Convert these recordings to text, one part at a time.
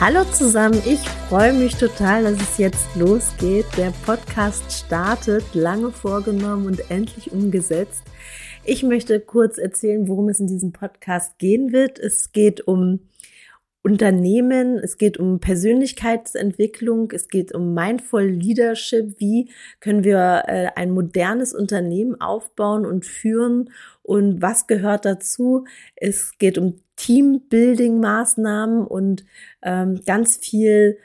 Hallo zusammen, ich freue mich total, dass es jetzt losgeht. Der Podcast startet, lange vorgenommen und endlich umgesetzt. Ich möchte kurz erzählen, worum es in diesem Podcast gehen wird. Es geht um Unternehmen, es geht um Persönlichkeitsentwicklung, es geht um Mindful Leadership. Wie können wir äh, ein modernes Unternehmen aufbauen und führen und was gehört dazu? Es geht um Teambuilding-Maßnahmen und ähm, ganz viel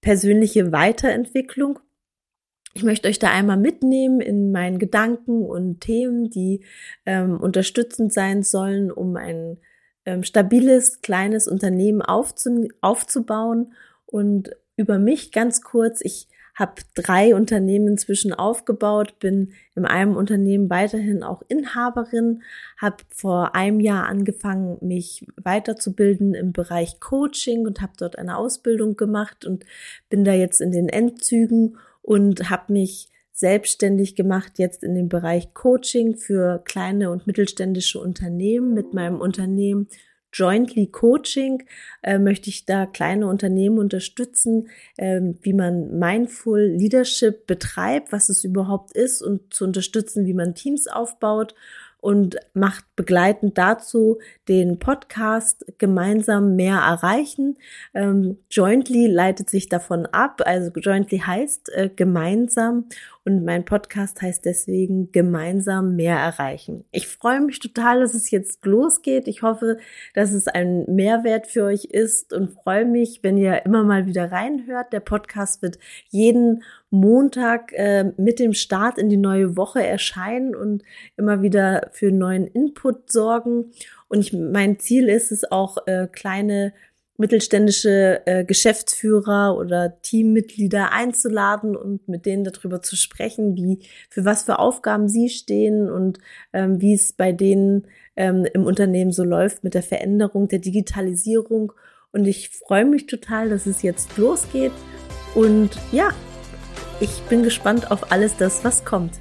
persönliche Weiterentwicklung. Ich möchte euch da einmal mitnehmen in meinen Gedanken und Themen, die ähm, unterstützend sein sollen, um ein ähm, stabiles, kleines Unternehmen aufzu aufzubauen. Und über mich ganz kurz, ich habe drei Unternehmen inzwischen aufgebaut, bin in einem Unternehmen weiterhin auch Inhaberin, habe vor einem Jahr angefangen, mich weiterzubilden im Bereich Coaching und habe dort eine Ausbildung gemacht und bin da jetzt in den Endzügen und habe mich selbstständig gemacht jetzt in dem Bereich Coaching für kleine und mittelständische Unternehmen mit meinem Unternehmen Jointly Coaching äh, möchte ich da kleine Unternehmen unterstützen, äh, wie man Mindful Leadership betreibt, was es überhaupt ist und zu unterstützen, wie man Teams aufbaut und macht begleitend dazu den Podcast gemeinsam mehr erreichen. Ähm, Jointly leitet sich davon ab, also Jointly heißt äh, gemeinsam und mein Podcast heißt deswegen gemeinsam mehr erreichen. Ich freue mich total, dass es jetzt losgeht. Ich hoffe, dass es ein Mehrwert für euch ist und freue mich, wenn ihr immer mal wieder reinhört. Der Podcast wird jeden Montag äh, mit dem Start in die neue Woche erscheinen und immer wieder für neuen Input sorgen. Und ich, mein Ziel ist es auch, äh, kleine mittelständische äh, Geschäftsführer oder Teammitglieder einzuladen und mit denen darüber zu sprechen, wie für was für Aufgaben sie stehen und ähm, wie es bei denen ähm, im Unternehmen so läuft mit der Veränderung, der Digitalisierung. Und ich freue mich total, dass es jetzt losgeht. Und ja, ich bin gespannt auf alles das, was kommt.